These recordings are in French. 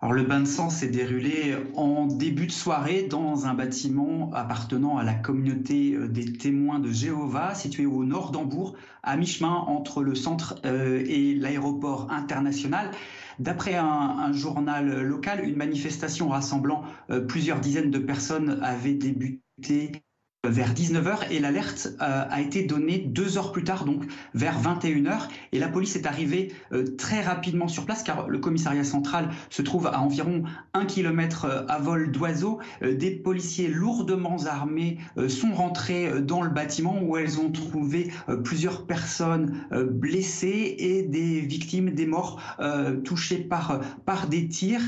Alors le bain de sang s'est déroulé en début de soirée dans un bâtiment appartenant à la communauté euh, des témoins de Jéhovah, situé au nord d'Hambourg, à mi-chemin entre le centre euh, et l'aéroport international. D'après un, journal local, une manifestation rassemblant euh, plusieurs dizaines de personnes avait débuté vers 19h et l'alerte euh, a été donnée deux heures plus tard, donc vers 21h. Et la police est arrivée euh, très rapidement sur place car le commissariat central se trouve à environ un kilomètre euh, à vol d'oiseau. des policiers lourdement armés sont rentrés dans le bâtiment où elles ont trouvé plusieurs personnes blessées et des victimes, des morts touchés par, par des tirs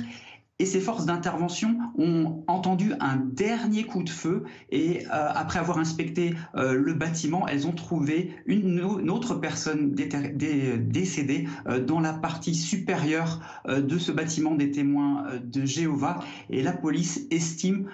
et ces forces d'intervention ont entendu un dernier coup de feu et euh, après avoir inspecté euh, le bâtiment, elles ont trouvé une, autre personne décédée euh, dans la partie supérieure de ce bâtiment des témoins de Jéhovah et la police estime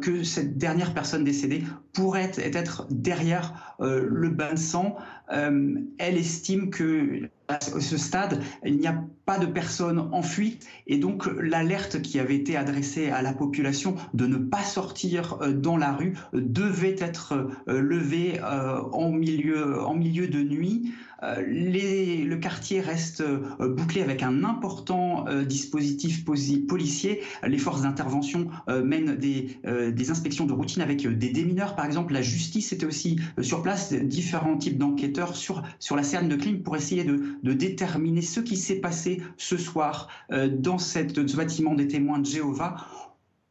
que cette dernière personne décédée pourrait être derrière le bain de sang. elle estime que à ce stade, il n'y a pas de personnes en fuite et donc l'alerte qui avait été adressée à la population de ne pas sortir euh, dans la rue devait être euh, levée euh, en milieu, en milieu de nuit. Le quartier reste bouclé avec un important dispositif policier. Les forces d'intervention mènent des, des, inspections de routine avec des démineurs, par exemple. La justice était aussi sur place, différents types d'enquêteurs sur, sur la scène de crime pour essayer de, de déterminer ce qui s'est passé ce soir euh, dans cette, ce bâtiment des témoins de Jéhovah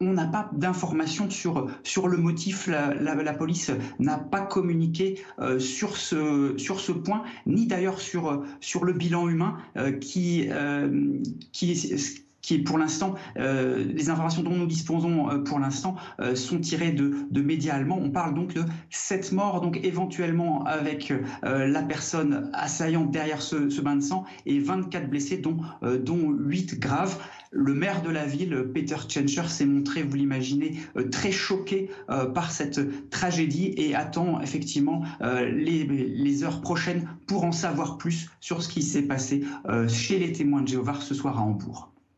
on n'a pas d'informations sur, le motif. La, police n'a pas communiqué euh, sur, ce, point, ni d'ailleurs sur, le bilan humain qui, euh, qui, qui est pour l'instant, euh, les informations dont nous disposons euh, pour l'instant euh, sont tirées de, de, médias allemands. On parle donc de 7 morts, donc éventuellement avec la personne assaillante derrière ce, ce, bain de sang, et 24 blessés, dont, dont 8 graves. Le maire de la ville, Peter Tschentscher, s'est montré, vous l'imaginez, très choqué par cette tragédie et attend effectivement les, les, heures prochaines pour en savoir plus sur ce qui s'est passé chez les témoins de Jéhovah ce soir à Hambourg.